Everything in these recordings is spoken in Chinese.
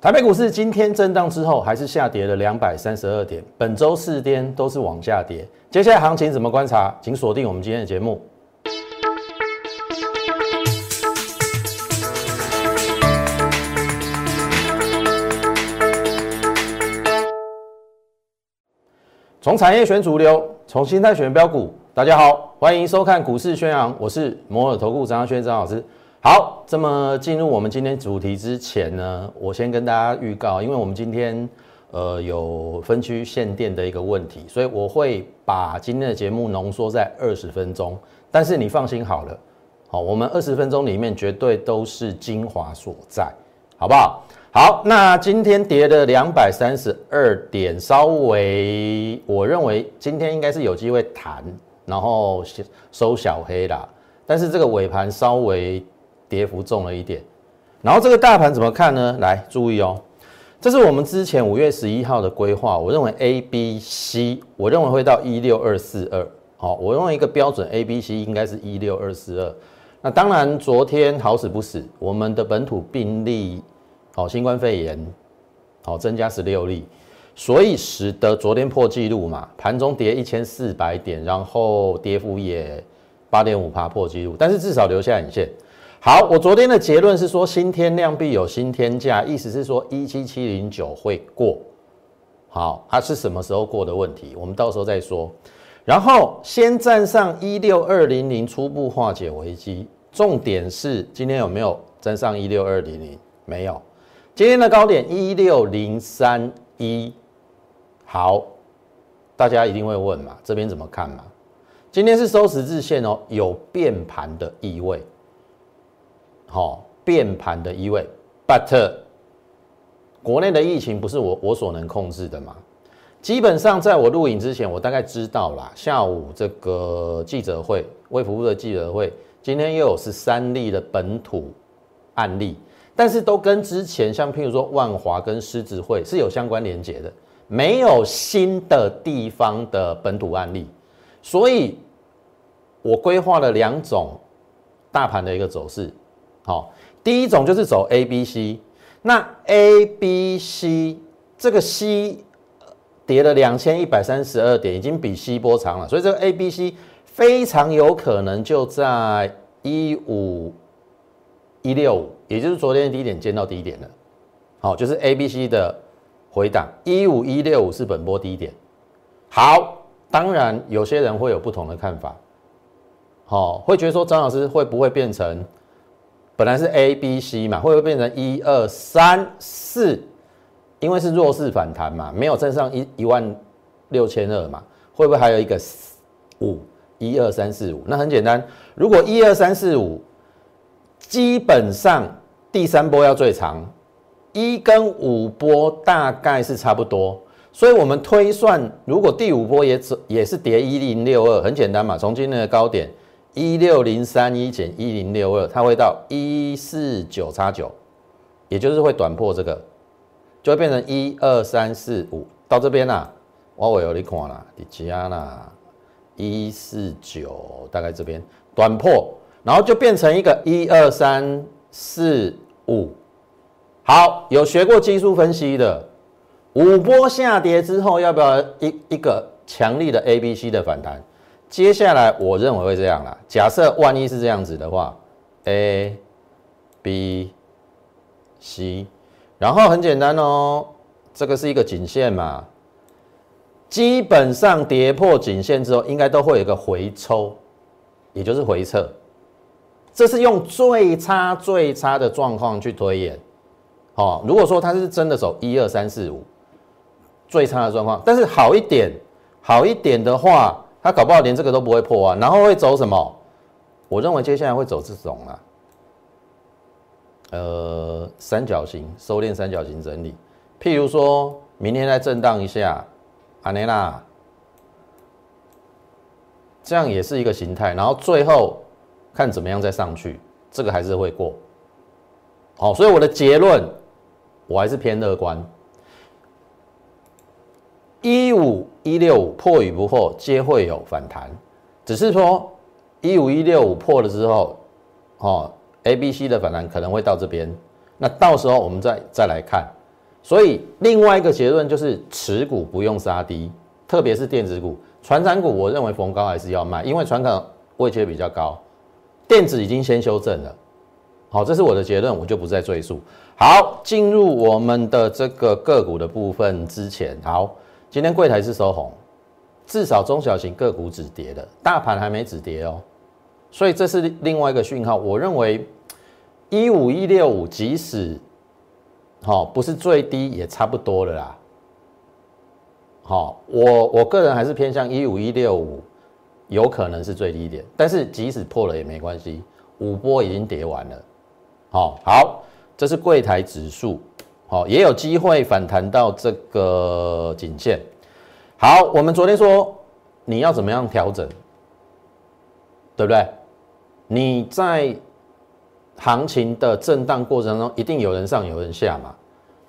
台北股市今天震荡之后，还是下跌了两百三十二点。本周四天都是往下跌，接下来行情怎么观察？请锁定我们今天的节目。从产业选主流，从心态选标股。大家好，欢迎收看股市宣扬，我是摩尔投顾张轩张老师。好，这么进入我们今天主题之前呢，我先跟大家预告，因为我们今天呃有分区限电的一个问题，所以我会把今天的节目浓缩在二十分钟。但是你放心好了，好，我们二十分钟里面绝对都是精华所在，好不好？好，那今天跌了两百三十二点，稍微我认为今天应该是有机会弹，然后收小黑啦。但是这个尾盘稍微。跌幅重了一点，然后这个大盘怎么看呢？来注意哦，这是我们之前五月十一号的规划。我认为 A、B、C，我认为会到一六二四二。好，我用一个标准 A、B、C 应该是一六二四二。那当然，昨天好死不死，我们的本土病例，好新冠肺炎，好增加十六例，所以使得昨天破纪录嘛，盘中跌一千四百点，然后跌幅也八点五趴破纪录，但是至少留下影线。好，我昨天的结论是说新天量必有新天价，意思是说一七七零九会过。好，它是什么时候过的问题，我们到时候再说。然后先站上一六二零零，初步化解危机。重点是今天有没有站上一六二零零？没有。今天的高点一六零三一。好，大家一定会问嘛，这边怎么看嘛？今天是收十字线哦，有变盘的意味。好，变盘的意味，but 国内的疫情不是我我所能控制的嘛？基本上在我录影之前，我大概知道啦。下午这个记者会，卫福部的记者会，今天又有十三例的本土案例，但是都跟之前像譬如说万华跟狮子会是有相关连结的，没有新的地方的本土案例，所以我规划了两种大盘的一个走势。好，第一种就是走 A、B、C，那 A、B、C 这个 C 跌了两千一百三十二点，已经比 C 波长了，所以这个 A、B、C 非常有可能就在一五一六五，也就是昨天的低点见到低点了。好，就是 A、B、C 的回档，一五一六五是本波低点。好，当然有些人会有不同的看法，好，会觉得说张老师会不会变成？本来是 A、B、C 嘛，会不会变成一二三四？因为是弱势反弹嘛，没有站上一一万六千二嘛，会不会还有一个五？一二三四五？那很简单，如果一二三四五，基本上第三波要最长，一跟五波大概是差不多，所以我们推算，如果第五波也走也是跌一零六二，很简单嘛，从今天的高点。一六零三一减一零六二，它会到一四九叉九，也就是会短破这个，就会变成一二三四五。到这边啦，我我有你看啦，你加啦，一四九大概这边短破，然后就变成一个一二三四五。好，有学过技术分析的，五波下跌之后，要不要一一个强力的 A B C 的反弹？接下来我认为会这样啦。假设万一是这样子的话，A、B、C，然后很简单哦，这个是一个颈线嘛，基本上跌破颈线之后，应该都会有一个回抽，也就是回撤。这是用最差最差的状况去推演。好，如果说它是真的走一二三四五，最差的状况，但是好一点，好一点的话。它搞不好连这个都不会破啊，然后会走什么？我认为接下来会走这种啊，呃，三角形收敛，三角形整理。譬如说明天再震荡一下，阿内拉，这样也是一个形态。然后最后看怎么样再上去，这个还是会过。好，所以我的结论，我还是偏乐观。一五一六五破与不破，皆会有反弹。只是说一五一六五破了之后，哦，A、B、C 的反弹可能会到这边。那到时候我们再再来看，所以另外一个结论就是持股不用杀低，特别是电子股、船产股，我认为逢高还是要卖，因为船产位阶比较高，电子已经先修正了。好，这是我的结论，我就不再赘述。好，进入我们的这个个股的部分之前，好，今天柜台是收红，至少中小型个股止跌的，大盘还没止跌哦，所以这是另外一个讯号。我认为一五一六五，即使好不是最低，也差不多了啦。好，我我个人还是偏向一五一六五，有可能是最低点，但是即使破了也没关系，五波已经跌完了。好好，这是柜台指数，好也有机会反弹到这个颈线。好，我们昨天说你要怎么样调整，对不对？你在行情的震荡过程中，一定有人上有人下嘛。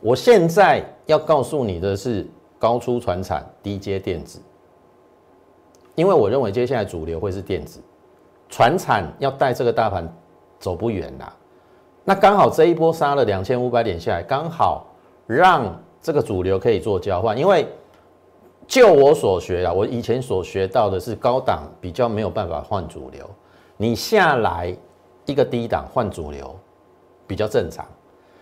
我现在要告诉你的是高出船产，低阶电子，因为我认为接下来主流会是电子，船产要带这个大盘走不远啦。那刚好这一波杀了两千五百点下来，刚好让这个主流可以做交换。因为就我所学啊，我以前所学到的是高档比较没有办法换主流，你下来一个低档换主流比较正常。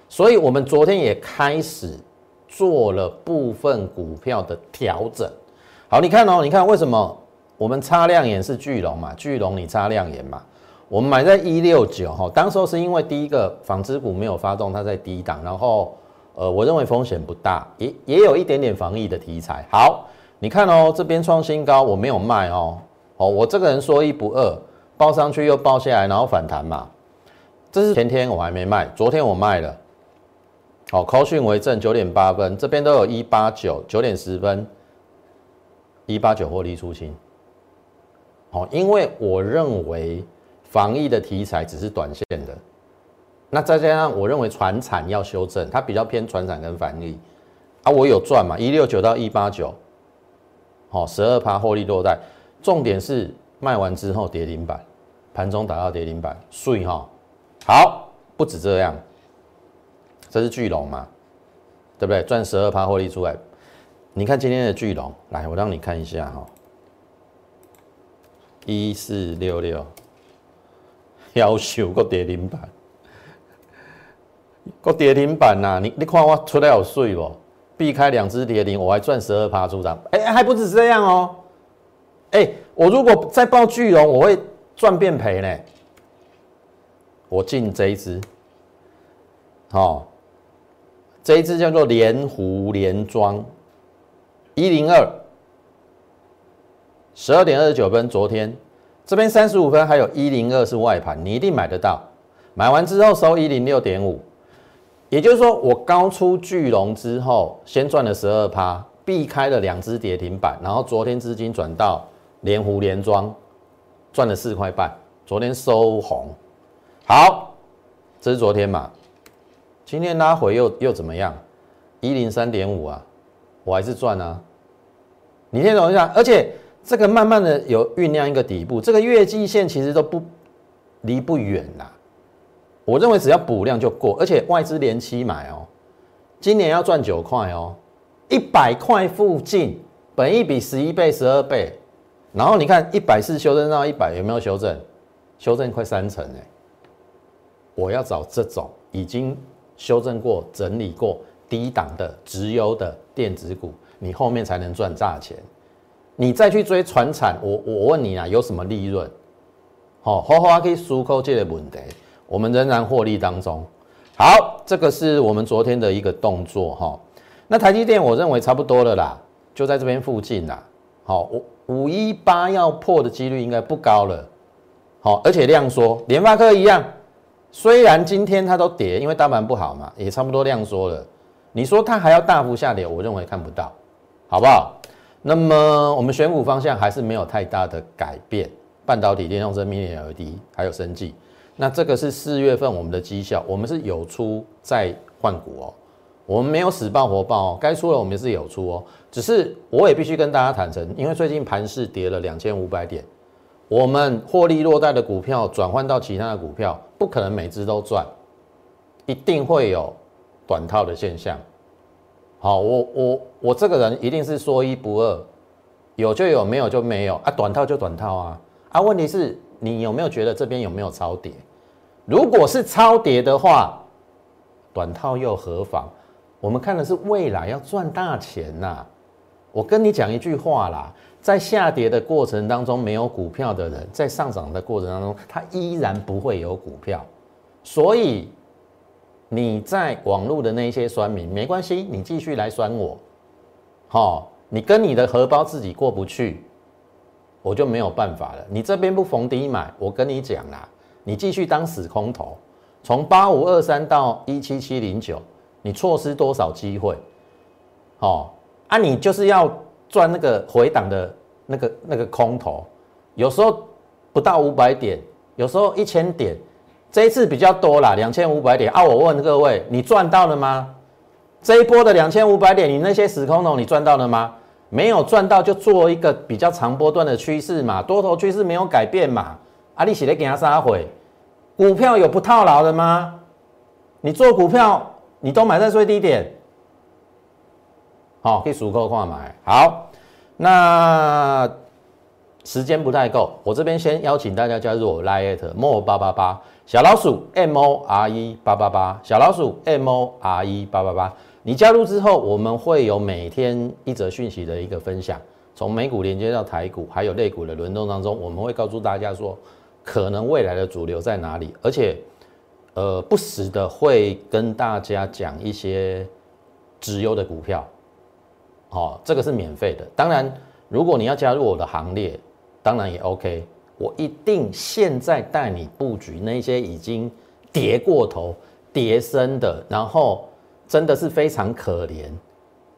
所以我们昨天也开始做了部分股票的调整。好，你看哦，你看为什么我们擦亮眼是巨龙嘛？巨龙你擦亮眼嘛？我们买在一六九哈，当时候是因为第一个纺织股没有发动，它在低档，然后呃，我认为风险不大，也也有一点点防疫的题材。好，你看哦，这边创新高，我没有卖哦，哦，我这个人说一不二，报上去又报下来，然后反弹嘛，这是前天我还没卖，昨天我卖了。好，高讯为正九点八分，这边都有一八九九点十分，一八九获利出清。好，因为我认为。防疫的题材只是短线的，那再加上我认为船产要修正，它比较偏船产跟防疫。啊，我有赚嘛，一六九到一八九，好，十二趴获利落袋，重点是卖完之后跌停板，盘中打到跌停板，碎哈，好，不止这样，这是巨龙嘛，对不对？赚十二趴获利出来，你看今天的巨龙，来，我让你看一下哈，一四六六。要求个跌停板，个跌停板呐！你你看我出来有水不？避开两只跌停，我还赚十二趴出场。哎，还不止这样哦！哎，我如果再报巨龙，我会赚变赔呢。我进这一只，好，这一只叫做连湖连庄一零二，十二点二十九分，昨天。这边三十五分，还有一零二是外盘，你一定买得到。买完之后收一零六点五，也就是说我高出巨龙之后，先赚了十二趴，避开了两只跌停板，然后昨天资金转到连湖连庄，赚了四块半。昨天收红，好，这是昨天嘛？今天拉回又又怎么样？一零三点五啊，我还是赚啊。你听懂一下，而且。这个慢慢的有酝酿一个底部，这个月季线其实都不离不远啦。我认为只要补量就过，而且外资连期买哦，今年要赚九块哦，一百块附近，本一比十一倍、十二倍，然后你看一百四修正到一百，有没有修正？修正快三成哎！我要找这种已经修正过、整理过低档的直优的电子股，你后面才能赚大钱。你再去追船产，我我问你啊，有什么利润？好，好好可以输扣这个问题，我们仍然获利当中。好，这个是我们昨天的一个动作哈。那台积电我认为差不多了啦，就在这边附近啦。好，五五一八要破的几率应该不高了。好，而且量缩，联发科一样，虽然今天它都跌，因为大盘不好嘛，也差不多量缩了。你说它还要大幅下跌，我认为看不到，好不好？那么我们选股方向还是没有太大的改变，半导体、电动车、Mini LED 还有生技。那这个是四月份我们的绩效，我们是有出在换股哦，我们没有死爆活爆哦，该出了我们是有出哦，只是我也必须跟大家坦诚，因为最近盘市跌了两千五百点，我们获利落袋的股票转换到其他的股票，不可能每只都赚，一定会有短套的现象。好，我我我这个人一定是说一不二，有就有，没有就没有啊，短套就短套啊啊，问题是你有没有觉得这边有没有超跌？如果是超跌的话，短套又何妨？我们看的是未来要赚大钱呐。我跟你讲一句话啦，在下跌的过程当中没有股票的人，在上涨的过程当中，他依然不会有股票。所以你在网络的那些酸民没关系，你继续来酸我。好，你跟你的荷包自己过不去，我就没有办法了。你这边不逢低买，我跟你讲啦。你继续当死空头，从八五二三到一七七零九，你错失多少机会？哦，啊，你就是要赚那个回档的那个那个空头，有时候不到五百点，有时候一千点，这一次比较多啦，两千五百点啊。我问各位，你赚到了吗？这一波的两千五百点，你那些死空头你赚到了吗？没有赚到，就做一个比较长波段的趋势嘛，多头趋势没有改变嘛。啊，你写的给他杀回，股票有不套牢的吗？你做股票，你都买在最低点，好，可以数够话买。好，那时间不太够，我这边先邀请大家加入我 Lite More 八八八小老鼠 M O R E 八八八小老鼠 M O R E 八八八。你加入之后，我们会有每天一则讯息的一个分享，从美股连接到台股，还有类股的轮动当中，我们会告诉大家说。可能未来的主流在哪里？而且，呃，不时的会跟大家讲一些直优的股票，哦，这个是免费的。当然，如果你要加入我的行列，当然也 OK。我一定现在带你布局那些已经跌过头、跌深的，然后真的是非常可怜。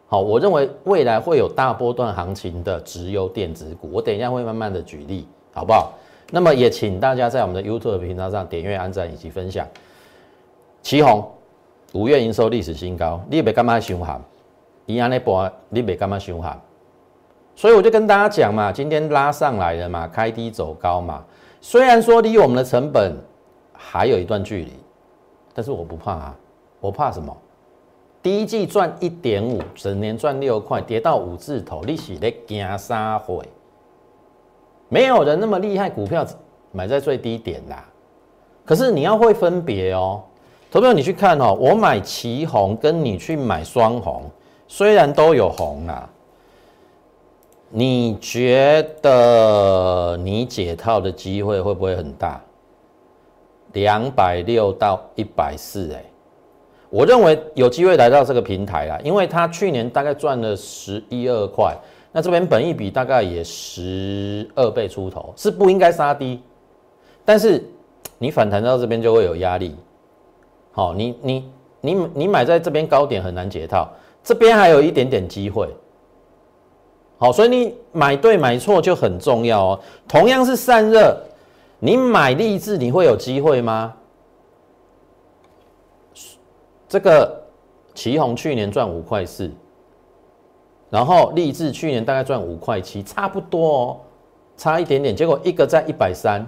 好，我认为未来会有大波段行情的直优电子股，我等一下会慢慢的举例，好不好？那么也请大家在我们的 YouTube 频道上点阅、按赞以及分享。旗宏五月营收历史新高，你别干嘛凶悍？一安那波你别干嘛凶悍？所以我就跟大家讲嘛，今天拉上来了嘛，开低走高嘛。虽然说离我们的成本还有一段距离，但是我不怕啊，我怕什么？第一季赚一点五，整年赚六块，跌到五字头，利息得惊啥会？没有人那么厉害，股票买在最低点啦。可是你要会分别哦，投票你去看哦，我买旗红跟你去买双红，虽然都有红啊，你觉得你解套的机会会不会很大？两百六到一百四，哎，我认为有机会来到这个平台啦，因为他去年大概赚了十一二块。那这边本益比大概也十二倍出头，是不应该杀低，但是你反弹到这边就会有压力。好，你你你你买在这边高点很难解套，这边还有一点点机会。好，所以你买对买错就很重要哦。同样是散热，你买立志你会有机会吗？这个旗宏去年赚五块四。然后立志去年大概赚五块七，差不多哦，差一点点。结果一个在一百三，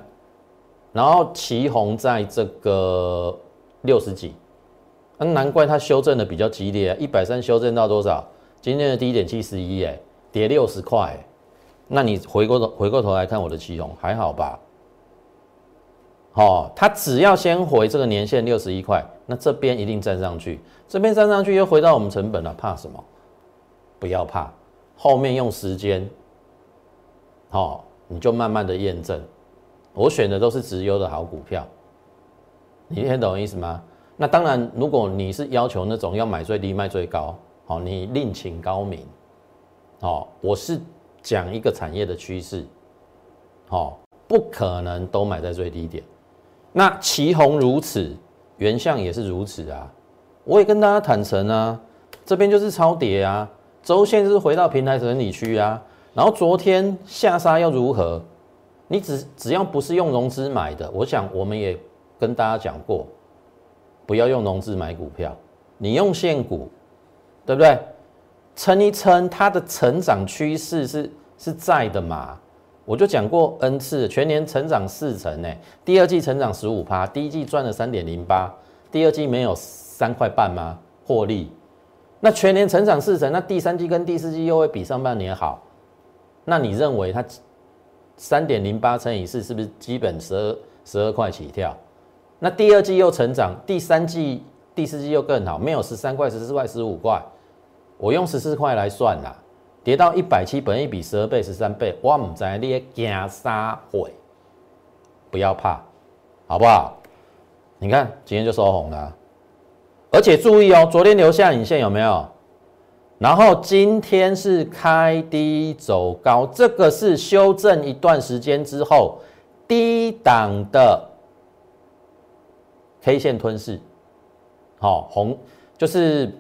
然后旗红在这个六十几，那难怪它修正的比较激烈啊！一百三修正到多少？今天的低点七十一，哎，跌六十块。那你回过头回过头来看我的旗红还好吧？好，它只要先回这个年限六十一块，那这边一定站上去，这边站上去又回到我们成本了，怕什么？不要怕，后面用时间，好，你就慢慢的验证。我选的都是直优的好股票，你听懂意思吗？那当然，如果你是要求那种要买最低卖最高，好，你另请高明。哦，我是讲一个产业的趋势，哦，不可能都买在最低点。那旗红如此，原相也是如此啊。我也跟大家坦诚啊，这边就是超跌啊。周线是回到平台整理区啊，然后昨天下杀又如何？你只只要不是用融资买的，我想我们也跟大家讲过，不要用融资买股票，你用现股，对不对？撑一撑，它的成长趋势是是在的嘛？我就讲过 n 次，全年成长四成呢，第二季成长十五趴，第一季赚了三点零八，第二季没有三块半吗？获利。那全年成长四成，那第三季跟第四季又会比上半年好，那你认为它三点零八乘以四是不是基本十二十二块起跳？那第二季又成长，第三季、第四季又更好，没有十三块、十四块、十五块，我用十四块来算啦，跌到一百七，本一比十二倍、十三倍，我唔知你惊啥会，不要怕，好不好？你看今天就收红了。而且注意哦，昨天留下影线有没有？然后今天是开低走高，这个是修正一段时间之后低档的 K 线吞噬，好红就是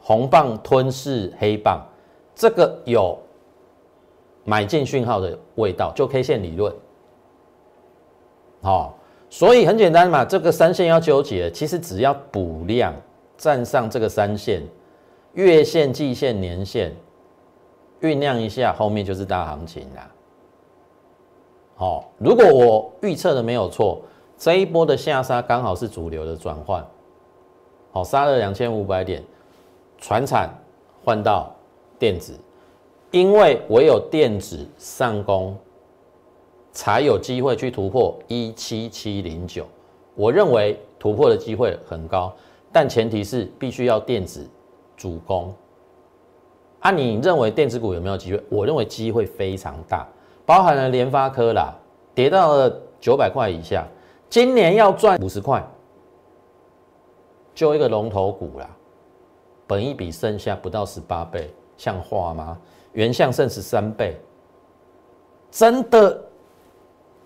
红棒吞噬黑棒，这个有买进讯号的味道，就 K 线理论，好。所以很简单嘛，这个三线要纠结，其实只要补量站上这个三线，月线、季线、年线，酝酿一下，后面就是大行情啦。好，如果我预测的没有错，这一波的下杀刚好是主流的转换，好，杀了两千五百点，船产换到电子，因为唯有电子上攻。才有机会去突破一七七零九，我认为突破的机会很高，但前提是必须要电子主攻。啊，你认为电子股有没有机会？我认为机会非常大，包含了联发科啦，跌到了九百块以下，今年要赚五十块，就一个龙头股啦，本一比剩下不到十八倍，像话吗？原相剩十三倍，真的。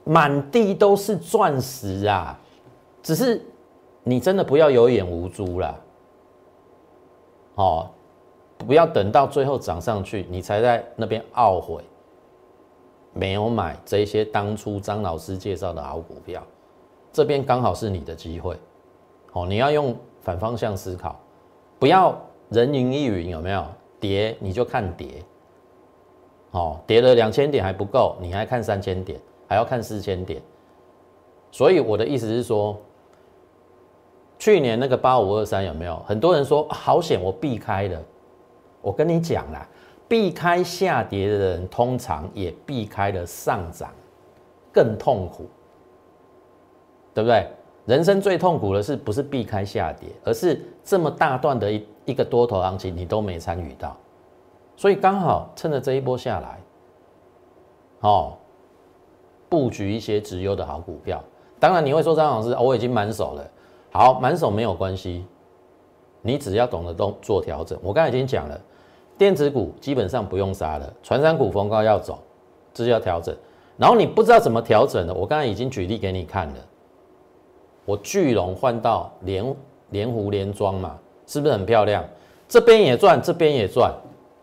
满地都是钻石啊！只是你真的不要有眼无珠啦，哦，不要等到最后涨上去，你才在那边懊悔没有买这些当初张老师介绍的好股票。这边刚好是你的机会，哦，你要用反方向思考，不要人云亦云，有没有？跌你就看跌，哦，跌了两千点还不够，你还看三千点。还要看四千点，所以我的意思是说，去年那个八五二三有没有？很多人说好险，我避开了。我跟你讲啦，避开下跌的人，通常也避开了上涨，更痛苦，对不对？人生最痛苦的是不是避开下跌，而是这么大段的一一个多头行情你都没参与到，所以刚好趁着这一波下来，哦。布局一些直优的好股票，当然你会说张老师，我已经满手了。好，满手没有关系，你只要懂得动做调整。我刚才已经讲了，电子股基本上不用杀了，传山股逢高要走，这是要调整。然后你不知道怎么调整的，我刚才已经举例给你看了。我巨龙换到连连湖连庄嘛，是不是很漂亮？这边也赚，这边也赚。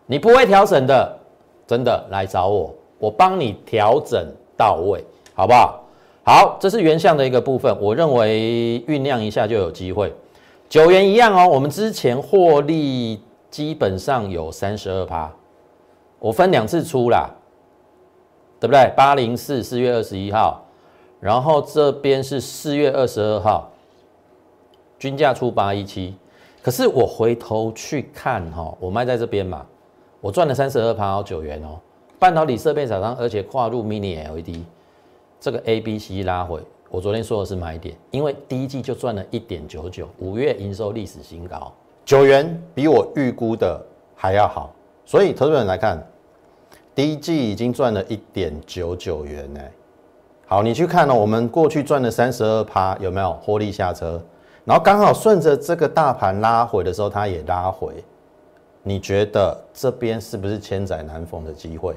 你不会调整的，真的来找我，我帮你调整。到位，好不好？好，这是原相的一个部分，我认为酝酿一下就有机会。九元一样哦，我们之前获利基本上有三十二趴，我分两次出啦，对不对？八零四四月二十一号，然后这边是四月二十二号，均价出八一七。可是我回头去看哈，我卖在这边嘛，我赚了三十二趴哦，九元哦。半导体设备厂商，而且跨入 Mini LED，这个 A、B、C 拉回，我昨天说的是买点，因为第一季就赚了一点九九，五月营收历史新高，九元比我预估的还要好，所以投资人来看，第一季已经赚了一点九九元呢。好，你去看了，我们过去赚了三十二趴，有没有获利下车？然后刚好顺着这个大盘拉回的时候，它也拉回，你觉得这边是不是千载难逢的机会？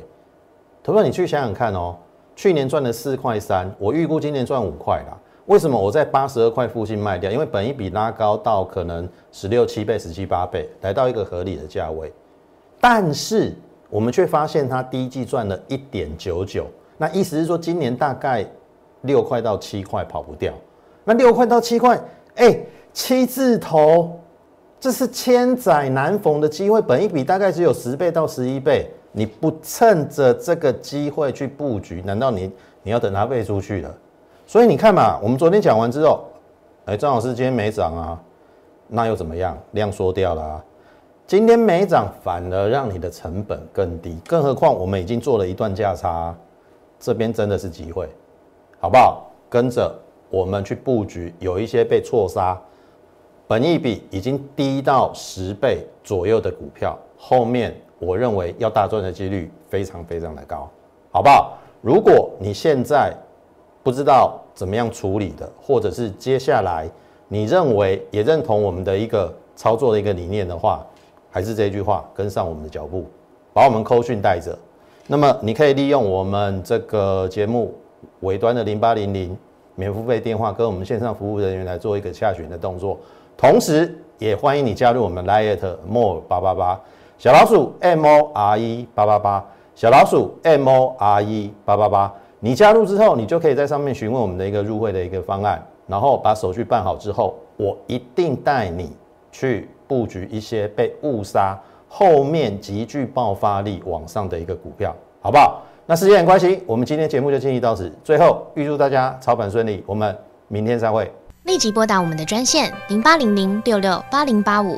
投资你去想想看哦，去年赚了四块三，我预估今年赚五块啦。为什么我在八十二块附近卖掉？因为本一比拉高到可能十六七倍、十七八倍，来到一个合理的价位。但是我们却发现它第一季赚了一点九九，那意思是说今年大概六块到七块跑不掉。那六块到七块，哎，七字头，这是千载难逢的机会。本一笔大概只有十倍到十一倍。你不趁着这个机会去布局，难道你你要等它背出去了？所以你看嘛，我们昨天讲完之后，哎，张老师今天没涨啊，那又怎么样？量缩掉了，今天没涨，反而让你的成本更低。更何况我们已经做了一段价差，这边真的是机会，好不好？跟着我们去布局，有一些被错杀，本益比已经低到十倍左右的股票，后面我认为要大赚的几率非常非常的高，好不好？如果你现在不知道怎么样处理的，或者是接下来你认为也认同我们的一个操作的一个理念的话，还是这句话，跟上我们的脚步，把我们扣讯带着。那么你可以利用我们这个节目尾端的零八零零免付费电话，跟我们线上服务人员来做一个下询的动作。同时，也欢迎你加入我们 Liet More 八八八小老鼠 M O R E 八八八小老鼠 M O R E 八八八。你加入之后，你就可以在上面询问我们的一个入会的一个方案，然后把手续办好之后，我一定带你去。布局一些被误杀，后面极具爆发力往上的一个股票，好不好？那时间关系，我们今天节目就进行到此。最后预祝大家操盘顺利，我们明天再会。立即拨打我们的专线零八零零六六八零八五